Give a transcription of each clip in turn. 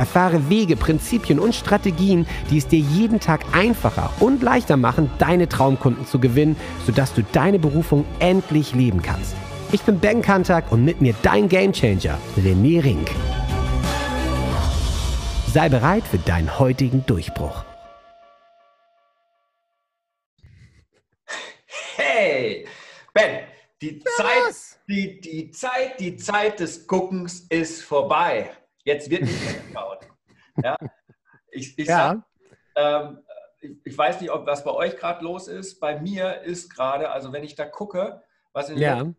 Erfahre Wege, Prinzipien und Strategien, die es dir jeden Tag einfacher und leichter machen, deine Traumkunden zu gewinnen, sodass du deine Berufung endlich leben kannst. Ich bin Ben Kantak und mit mir dein Gamechanger, René Rink. Sei bereit für deinen heutigen Durchbruch. Hey, Ben, die Zeit, die, die Zeit, die Zeit des Guckens ist vorbei. Jetzt wird nicht mehr geschaut. Ja? Ich, ich, ja. Sag, ähm, ich, ich, weiß nicht, ob was bei euch gerade los ist. Bei mir ist gerade, also wenn ich da gucke, was in den ja. letzten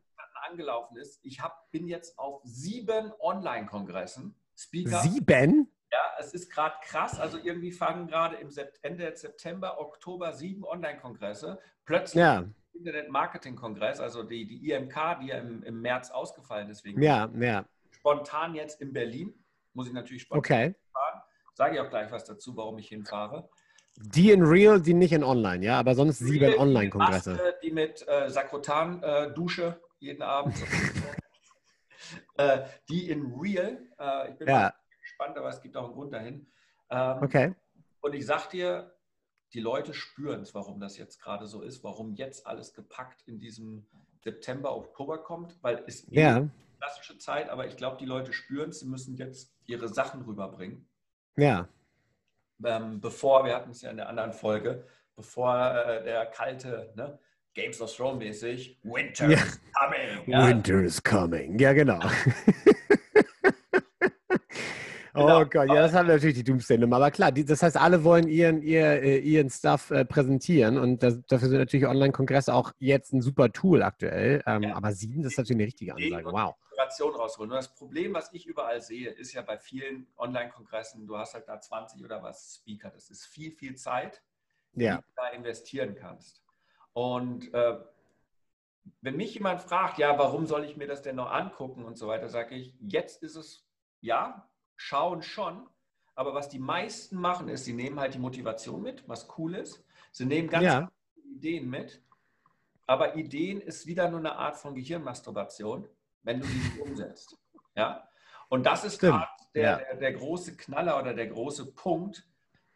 angelaufen ist, ich hab, bin jetzt auf sieben Online-Kongressen. Speaker. Sieben? Ja, es ist gerade krass. Also irgendwie fangen gerade im Ende September, Oktober sieben Online-Kongresse. Plötzlich ja. Internet-Marketing-Kongress, also die, die IMK, die ja im, im März ausgefallen ist. Wegen ja, ja. Spontan jetzt in Berlin. Muss ich natürlich spontan okay. fahren. Sage ich auch gleich was dazu, warum ich hinfahre. Die in Real, die nicht in Online, ja, aber sonst Real, sieben Online-Kongresse. Die mit äh, Sakrotan-Dusche äh, jeden Abend. äh, die in Real, äh, ich bin ja. gespannt, aber es gibt auch einen Grund dahin. Ähm, okay. Und ich sag dir, die Leute spüren es, warum das jetzt gerade so ist, warum jetzt alles gepackt in diesem September, Oktober kommt, weil es ja. Eh klassische Zeit, aber ich glaube, die Leute spüren es, sie müssen jetzt ihre Sachen rüberbringen. Ja. Ähm, bevor, wir hatten es ja in der anderen Folge, bevor äh, der kalte, ne, Games of Thrones mäßig, Winter ja. is coming. Ja? Winter is coming, ja genau. Genau. Oh Gott, ja, das haben natürlich die Doomsday-Nummer. Aber klar, die, das heißt, alle wollen ihren, ihr, äh, ihren Stuff äh, präsentieren und das, dafür sind natürlich Online-Kongresse auch jetzt ein super Tool aktuell. Ähm, ja. Aber sieben, das ist natürlich eine richtige Ansage. Wow. Inspiration rausholen. Nur das Problem, was ich überall sehe, ist ja bei vielen Online-Kongressen, du hast halt da 20 oder was Speaker. Das ist viel, viel Zeit, die ja. du da investieren kannst. Und äh, wenn mich jemand fragt, ja, warum soll ich mir das denn noch angucken und so weiter, sage ich, jetzt ist es, ja, schauen schon, aber was die meisten machen, ist, sie nehmen halt die Motivation mit, was cool ist. Sie nehmen ganz ja. Ideen mit, aber Ideen ist wieder nur eine Art von Gehirnmasturbation, wenn du die umsetzt. Ja? Und das ist der, ja. der, der, große Knaller oder der große Punkt,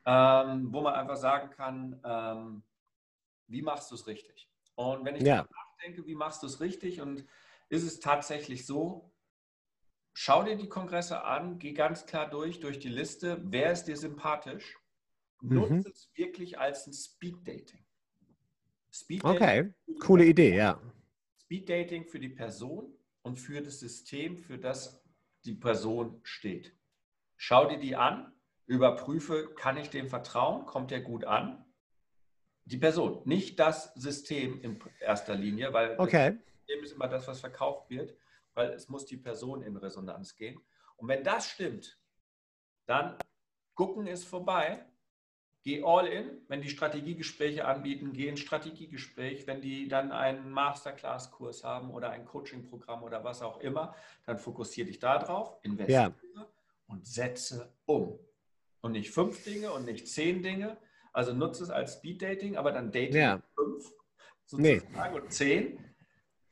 ähm, wo man einfach sagen kann, ähm, wie machst du es richtig? Und wenn ich ja. nachdenke, wie machst du es richtig und ist es tatsächlich so, schau dir die Kongresse an, geh ganz klar durch, durch die Liste, wer ist dir sympathisch. Nutze mhm. es wirklich als ein Speed-Dating. Speed okay, coole Idee, ja. Speed-Dating für die Person und für das System, für das die Person steht. Schau dir die an, überprüfe, kann ich dem vertrauen, kommt der gut an? Die Person, nicht das System in erster Linie, weil okay. das System ist immer das, was verkauft wird weil es muss die Person in Resonanz gehen. Und wenn das stimmt, dann gucken ist vorbei. Geh all in, wenn die Strategiegespräche anbieten, geh in Strategiegespräch. Wenn die dann einen Masterclass-Kurs haben oder ein Coaching-Programm oder was auch immer, dann fokussiere dich darauf, investiere ja. und setze um. Und nicht fünf Dinge und nicht zehn Dinge. Also nutze es als Speed-Dating, aber dann Dating ja. fünf sozusagen nee. und zehn,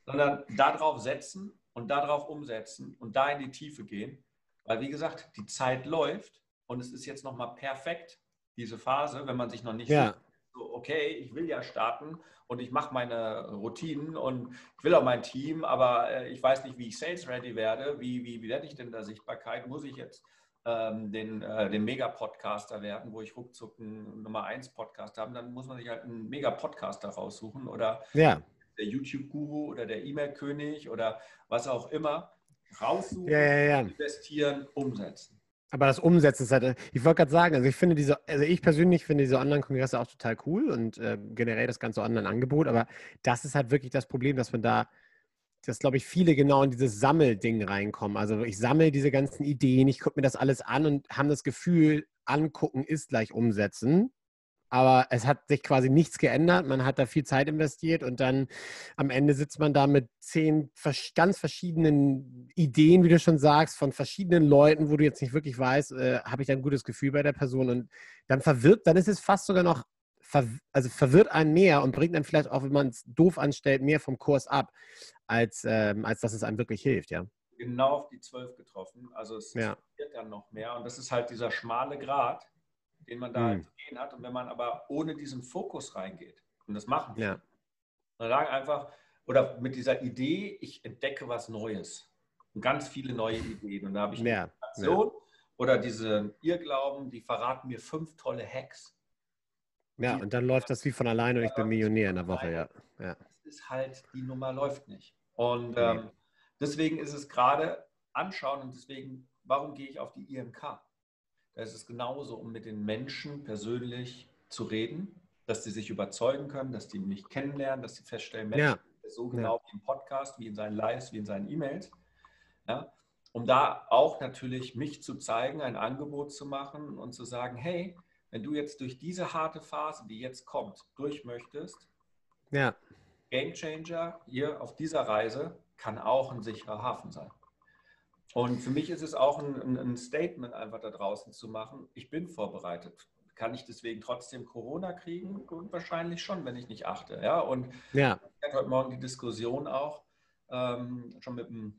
sondern darauf setzen und darauf umsetzen und da in die Tiefe gehen. Weil, wie gesagt, die Zeit läuft und es ist jetzt nochmal perfekt, diese Phase, wenn man sich noch nicht ja. so, okay, ich will ja starten und ich mache meine Routinen und ich will auch mein Team, aber äh, ich weiß nicht, wie ich sales ready werde. Wie, wie, wie werde ich denn da Sichtbarkeit? Muss ich jetzt ähm, den, äh, den Mega-Podcaster werden, wo ich ruckzuck einen Nummer 1 Podcast habe? Dann muss man sich halt einen Mega-Podcaster raussuchen oder ja der YouTube-Guru oder der E-Mail-König oder was auch immer, raussuchen, ja, ja, ja. investieren, umsetzen. Aber das Umsetzen ist halt, ich wollte gerade sagen, also ich finde diese, also ich persönlich finde diese Online-Kongresse auch total cool und äh, generell das ganze Online-Angebot, aber das ist halt wirklich das Problem, dass man da, dass glaube ich viele genau in dieses Sammelding reinkommen. Also ich sammle diese ganzen Ideen, ich gucke mir das alles an und haben das Gefühl, angucken ist gleich umsetzen. Aber es hat sich quasi nichts geändert. Man hat da viel Zeit investiert und dann am Ende sitzt man da mit zehn ganz verschiedenen Ideen, wie du schon sagst, von verschiedenen Leuten, wo du jetzt nicht wirklich weißt, äh, habe ich da ein gutes Gefühl bei der Person. Und dann verwirrt, dann ist es fast sogar noch, ver, also verwirrt einen mehr und bringt dann vielleicht auch, wenn man es doof anstellt, mehr vom Kurs ab, als, ähm, als dass es einem wirklich hilft, ja. Genau auf die zwölf getroffen. Also es ja. dann noch mehr. Und das ist halt dieser schmale Grat den man da mhm. gehen hat. Und wenn man aber ohne diesen Fokus reingeht, und das machen wir, ja. dann sagen einfach, oder mit dieser Idee, ich entdecke was Neues. Und ganz viele neue Ideen. Und da habe ich ja. ja. oder diese Irrglauben, die verraten mir fünf tolle Hacks. Ja, die, und dann läuft das wie von alleine und ich bin Millionär in der Woche, ja. ja. Das ist halt, die Nummer läuft nicht. Und ähm, deswegen ist es gerade anschauen und deswegen, warum gehe ich auf die IMK? Da ist es genauso, um mit den Menschen persönlich zu reden, dass sie sich überzeugen können, dass die mich kennenlernen, dass sie feststellen, Mensch, ja. so genau ja. wie im Podcast, wie in seinen Lives, wie in seinen E-Mails. Ja? Um da auch natürlich mich zu zeigen, ein Angebot zu machen und zu sagen, hey, wenn du jetzt durch diese harte Phase, die jetzt kommt, durch möchtest, ja. Game Changer hier auf dieser Reise kann auch ein sicherer Hafen sein. Und für mich ist es auch ein, ein, Statement einfach da draußen zu machen. Ich bin vorbereitet. Kann ich deswegen trotzdem Corona kriegen? Und wahrscheinlich schon, wenn ich nicht achte. Ja, und ja. ich hatte heute Morgen die Diskussion auch ähm, schon mit dem,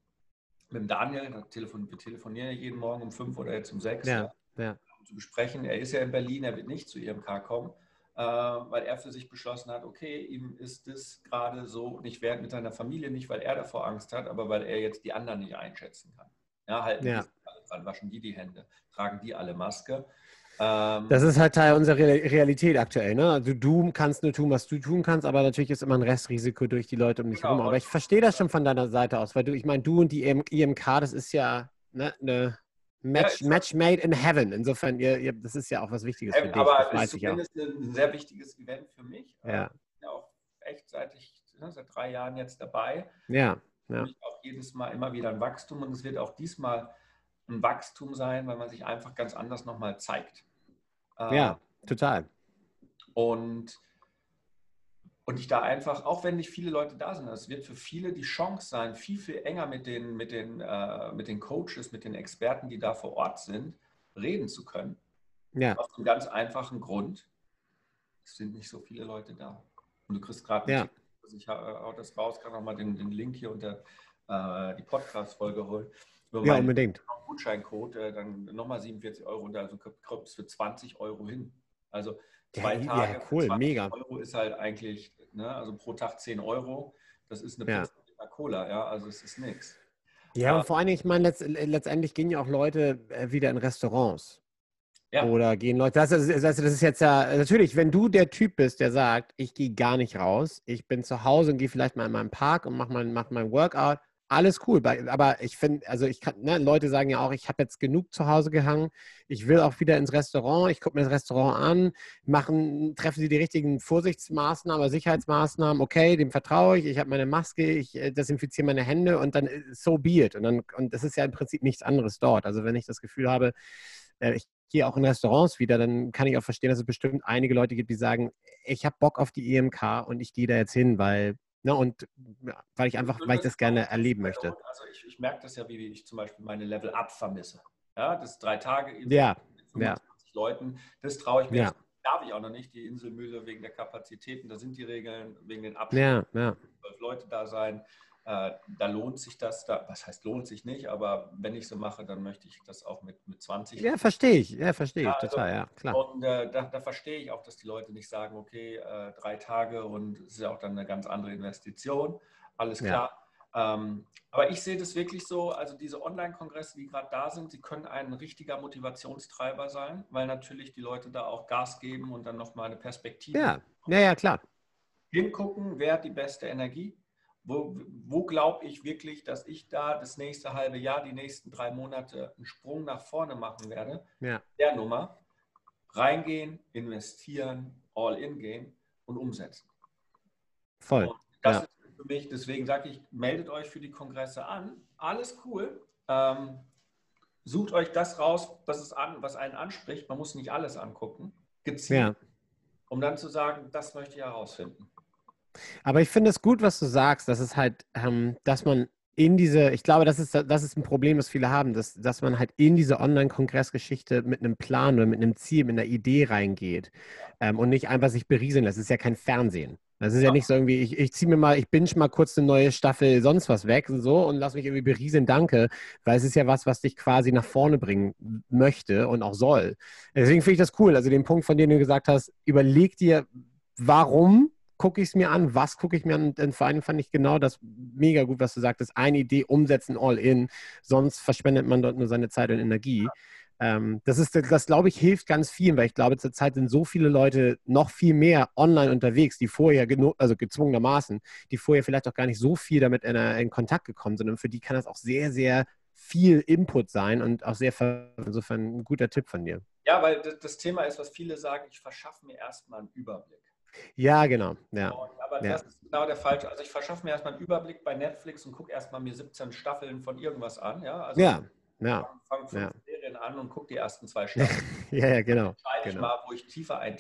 mit dem Daniel. Telefon, wir telefonieren ja jeden Morgen um fünf oder jetzt um sechs. Ja, ja. Um zu besprechen. Er ist ja in Berlin, er wird nicht zu IMK kommen. Äh, weil er für sich beschlossen hat, okay, ihm ist das gerade so nicht wert mit seiner Familie, nicht weil er davor Angst hat, aber weil er jetzt die anderen nicht einschätzen kann. Ja, halten ja. die dran, waschen die die Hände, tragen die alle Maske. Ähm, das ist halt Teil unserer Realität aktuell. Ne? Also du kannst nur tun, was du tun kannst, aber natürlich ist immer ein Restrisiko durch die Leute um dich genau. herum. Aber ich verstehe das schon von deiner Seite aus, weil du, ich meine, du und die IMK, das ist ja ne, eine Match, ja, Match made in heaven. Insofern, ihr, ihr, das ist ja auch was Wichtiges für dich. Aber das ist zumindest ein sehr wichtiges Event für mich. Ja. Ich bin auch echt seit ich ne, seit drei Jahren jetzt dabei. Ja ja. auch jedes Mal immer wieder ein Wachstum und es wird auch diesmal ein Wachstum sein, weil man sich einfach ganz anders nochmal zeigt. Ja, ähm, total. Und, und ich da einfach, auch wenn nicht viele Leute da sind, es wird für viele die Chance sein, viel, viel enger mit den, mit, den, äh, mit den Coaches, mit den Experten, die da vor Ort sind, reden zu können. Ja. Aus einem ganz einfachen Grund. Es sind nicht so viele Leute da. Und du kriegst gerade ja. Also ich hau das raus, kann auch mal den, den Link hier unter äh, die Podcast-Folge holen. Ja, unbedingt. Gutscheincode, äh, dann nochmal 47 Euro und also kommt es für 20 Euro hin. Also zwei ja, Tage ja, cool, mega. Euro ist halt eigentlich, ne, also pro Tag 10 Euro. Das ist eine ja. Cola, ja, also es ist nichts. Ja, und vor allen Dingen, ich meine, letzt, letztendlich gehen ja auch Leute äh, wieder in Restaurants. Ja. Oder gehen Leute, das ist, das ist jetzt ja, natürlich, wenn du der Typ bist, der sagt, ich gehe gar nicht raus, ich bin zu Hause und gehe vielleicht mal in meinen Park und mache mein, mach mein Workout, alles cool. Aber ich finde, also ich kann, ne, Leute sagen ja auch, ich habe jetzt genug zu Hause gehangen, ich will auch wieder ins Restaurant, ich gucke mir das Restaurant an, machen, treffen sie die richtigen Vorsichtsmaßnahmen, Sicherheitsmaßnahmen, okay, dem vertraue ich, ich habe meine Maske, ich äh, desinfiziere meine Hände und dann äh, so be it. Und, dann, und das ist ja im Prinzip nichts anderes dort. Also wenn ich das Gefühl habe, äh, ich gehe auch in Restaurants wieder, dann kann ich auch verstehen, dass es bestimmt einige Leute gibt, die sagen, ich habe Bock auf die EMK und ich gehe da jetzt hin, weil, ne, und ja, weil ich einfach, weil ich das gerne erleben möchte. Also ich, ich merke das ja, wie ich zum Beispiel meine Level Up vermisse. Ja, das drei Tage ja, mit 25 ja. Leuten, das traue ich mir. Ja. Darf ich auch noch nicht, die Inselmühle wegen der Kapazitäten, da sind die Regeln, wegen den Abständen, ja, ja. zwölf Leute da sein. Äh, da lohnt sich das, da, was heißt lohnt sich nicht, aber wenn ich so mache, dann möchte ich das auch mit, mit 20. Ja, verstehe ich, ja, verstehe ich, also, total, ja, klar. Und äh, da, da, verstehe ich auch, dass die Leute nicht sagen, okay, äh, drei Tage und es ist ja auch dann eine ganz andere Investition, alles klar. Ja. Ähm, aber ich sehe das wirklich so, also diese Online-Kongresse, die gerade da sind, sie können ein richtiger Motivationstreiber sein, weil natürlich die Leute da auch Gas geben und dann nochmal eine Perspektive. Ja, ja, ja, klar. Hingucken, wer hat die beste Energie, wo, wo glaube ich wirklich, dass ich da das nächste halbe Jahr, die nächsten drei Monate einen Sprung nach vorne machen werde? Ja. Der Nummer. Reingehen, investieren, all in gehen und umsetzen. Voll. Und das ja. ist für mich, deswegen sage ich, meldet euch für die Kongresse an. Alles cool. Ähm, sucht euch das raus, was, es an, was einen anspricht. Man muss nicht alles angucken, gezielt, ja. um dann zu sagen, das möchte ich herausfinden. Aber ich finde es gut, was du sagst, dass es halt, ähm, dass man in diese, ich glaube, das ist, das ist ein Problem, das viele haben, dass, dass man halt in diese Online-Kongressgeschichte mit einem Plan oder mit einem Ziel, mit einer Idee reingeht ähm, und nicht einfach sich berieseln lässt. Es ist ja kein Fernsehen. Das ist ja, ja nicht so irgendwie, ich, ich ziehe mir mal, ich binge mal kurz eine neue Staffel sonst was weg und so und lass mich irgendwie berieseln, danke, weil es ist ja was, was dich quasi nach vorne bringen möchte und auch soll. Deswegen finde ich das cool. Also den Punkt, von dem du gesagt hast, überleg dir, warum gucke ich es mir an, was gucke ich mir an. Denn vor allem fand ich genau das mega gut, was du sagtest. Eine Idee umsetzen, all in. Sonst verschwendet man dort nur seine Zeit und Energie. Ähm, das ist, das glaube ich, hilft ganz vielen, weil ich glaube, zurzeit sind so viele Leute noch viel mehr online unterwegs, die vorher, also gezwungenermaßen, die vorher vielleicht auch gar nicht so viel damit in, in Kontakt gekommen sind. Und für die kann das auch sehr, sehr viel Input sein und auch sehr, insofern ein guter Tipp von dir. Ja, weil das Thema ist, was viele sagen, ich verschaffe mir erstmal einen Überblick. Ja, genau. Ja. Aber ja. das ist genau der falsche. Also ich verschaffe mir erstmal einen Überblick bei Netflix und gucke erstmal mir 17 Staffeln von irgendwas an. Ja, also ja. ja. Fange fünf ja. Serien an und gucke die ersten zwei Staffeln. ja, ja, genau. Dann genau. mal, wo ich tiefer ein.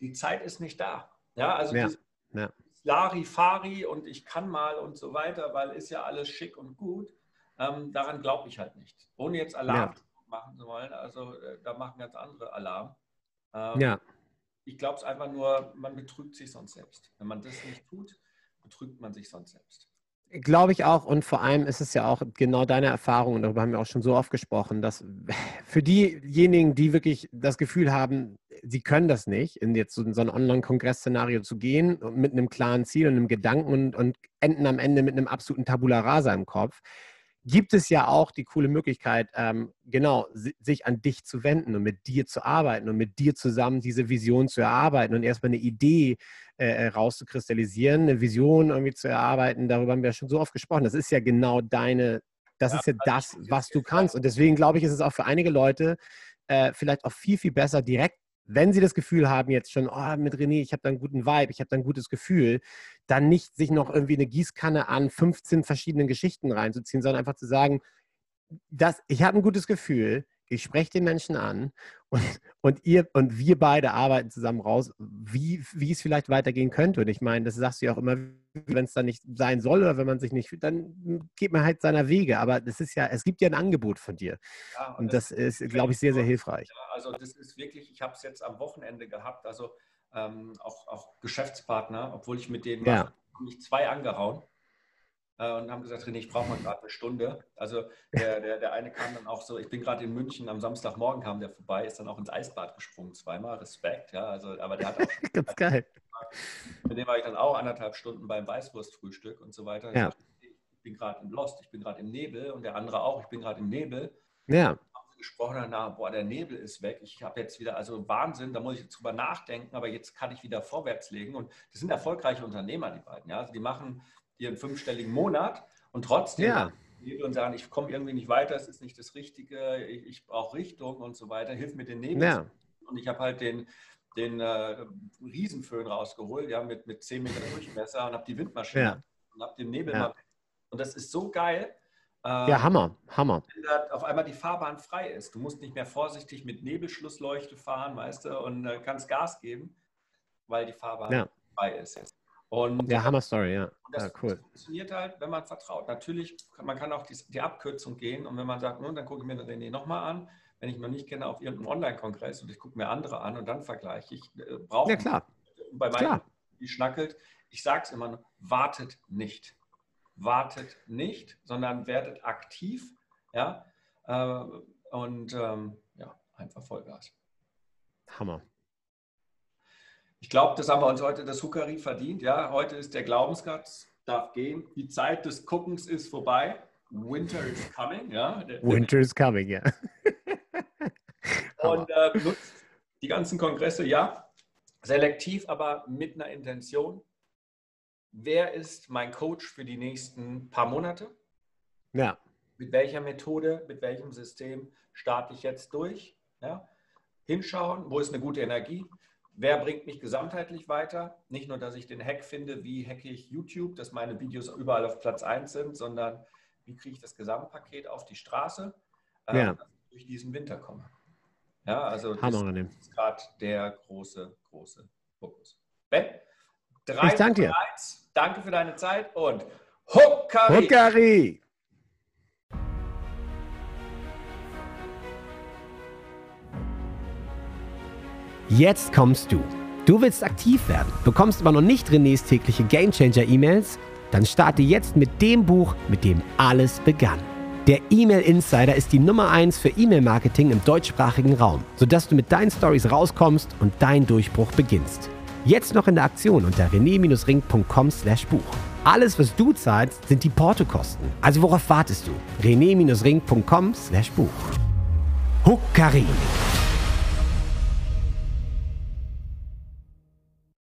Die Zeit ist nicht da. Ja, also ja. ja. Larifari und ich kann mal und so weiter, weil ist ja alles schick und gut. Ähm, daran glaube ich halt nicht. Ohne jetzt Alarm ja. machen zu wollen. Also äh, da machen ganz andere Alarm. Ähm, ja ich glaube es einfach nur, man betrügt sich sonst selbst. Wenn man das nicht tut, betrügt man sich sonst selbst. Glaube ich auch. Und vor allem ist es ja auch genau deine Erfahrung, und darüber haben wir auch schon so oft gesprochen, dass für diejenigen, die wirklich das Gefühl haben, sie können das nicht, in jetzt so, ein Online-Kongress-Szenario zu gehen, mit einem klaren Ziel und einem Gedanken und, und enden am Ende mit einem absoluten Tabula rasa im Kopf, gibt es ja auch die coole Möglichkeit, ähm, genau, sich an dich zu wenden und mit dir zu arbeiten und mit dir zusammen diese Vision zu erarbeiten und erstmal eine Idee äh, äh, rauszukristallisieren, eine Vision irgendwie zu erarbeiten. Darüber haben wir ja schon so oft gesprochen. Das ist ja genau deine, das ja, ist ja das, was du kannst. Und deswegen glaube ich, ist es auch für einige Leute äh, vielleicht auch viel, viel besser, direkt wenn Sie das Gefühl haben, jetzt schon, oh, mit René, ich habe da einen guten Vibe, ich habe da ein gutes Gefühl, dann nicht sich noch irgendwie eine Gießkanne an 15 verschiedenen Geschichten reinzuziehen, sondern einfach zu sagen, das, ich habe ein gutes Gefühl, ich spreche den Menschen an und, und ihr und wir beide arbeiten zusammen raus, wie, wie es vielleicht weitergehen könnte. Und ich meine, das sagst du ja auch immer, wenn es dann nicht sein soll oder wenn man sich nicht fühlt, dann geht man halt seiner Wege. Aber das ist ja, es gibt ja ein Angebot von dir. Ja, und, und das, das, ist, glaube ich, sehr, sehr hilfreich. Ja, also das ist wirklich, ich habe es jetzt am Wochenende gehabt, also ähm, auch, auch Geschäftspartner, obwohl ich mit denen ja. mich zwei angehauen äh, und haben gesagt, René, ich brauche mal gerade eine Stunde. Also der, der, der eine kam dann auch so, ich bin gerade in München, am Samstagmorgen kam der vorbei, ist dann auch ins Eisbad gesprungen, zweimal, Respekt, ja, also, aber der hat auch schon, Ganz geil. Mit dem war ich dann auch anderthalb Stunden beim Weißwurstfrühstück und so weiter. Ja. Ich bin gerade im Lost, ich bin gerade im Nebel und der andere auch, ich bin gerade im Nebel. Ja. Gesprochen danach, boah, der Nebel ist weg. Ich habe jetzt wieder, also Wahnsinn, da muss ich jetzt drüber nachdenken, aber jetzt kann ich wieder vorwärts legen. Und das sind erfolgreiche Unternehmer, die beiden. Ja? Also die machen ihren fünfstelligen Monat und trotzdem ja. und sagen, ich komme irgendwie nicht weiter, es ist nicht das Richtige, ich, ich brauche Richtung und so weiter, hilf mir den Nebel. Ja. Und ich habe halt den, den äh, Riesenföhn rausgeholt, ja, mit, mit 10 Meter Durchmesser und habe die Windmaschine ja. und habe den Nebel ja. Und das ist so geil. Äh, ja, Hammer, Hammer. Wenn da auf einmal die Fahrbahn frei ist. Du musst nicht mehr vorsichtig mit Nebelschlussleuchte fahren, weißt du, und äh, kannst Gas geben, weil die Fahrbahn ja. frei ist jetzt. Und, ja, Hammer Story, ja. das ja, cool. funktioniert halt, wenn man vertraut. Natürlich, man kann auch die, die Abkürzung gehen und wenn man sagt, nun, dann gucke ich mir den René nochmal an, wenn ich ihn noch nicht kenne, auf irgendeinem Online-Kongress und ich gucke mir andere an und dann vergleiche ich. Äh, brauche ja, klar. Bei meinen, die schnackelt, ich sage es immer nur, wartet nicht. Wartet nicht, sondern werdet aktiv. Ja, äh, und ähm, ja, einfach Vollgas. Hammer. Ich glaube, das haben wir uns heute das Hukari verdient. Ja, heute ist der Glaubensgott, darf gehen. Die Zeit des Guckens ist vorbei. Winter is coming. Ja. Winter is coming, ja. Und äh, nutzt die ganzen Kongresse, ja, selektiv, aber mit einer Intention. Wer ist mein Coach für die nächsten paar Monate? Ja. Mit welcher Methode, mit welchem System starte ich jetzt durch? Ja. Hinschauen, wo ist eine gute Energie? Wer bringt mich gesamtheitlich weiter? Nicht nur, dass ich den Hack finde, wie hacke ich YouTube, dass meine Videos überall auf Platz 1 sind, sondern wie kriege ich das Gesamtpaket auf die Straße? äh, ja. durch diesen Winter komme. Ja, also das ist gerade der große, große Fokus. Ben, drei ich danke dir. Danke für deine Zeit und Huckari! Huckari! Jetzt kommst du. Du willst aktiv werden, bekommst aber noch nicht Renés tägliche Gamechanger E-Mails? Dann starte jetzt mit dem Buch, mit dem alles begann. Der E-Mail Insider ist die Nummer 1 für E-Mail-Marketing im deutschsprachigen Raum, sodass du mit deinen Stories rauskommst und dein Durchbruch beginnst. Jetzt noch in der Aktion unter rené-ring.com/buch. Alles, was du zahlst, sind die Portokosten. Also worauf wartest du? rené-ring.com/buch. Huckari.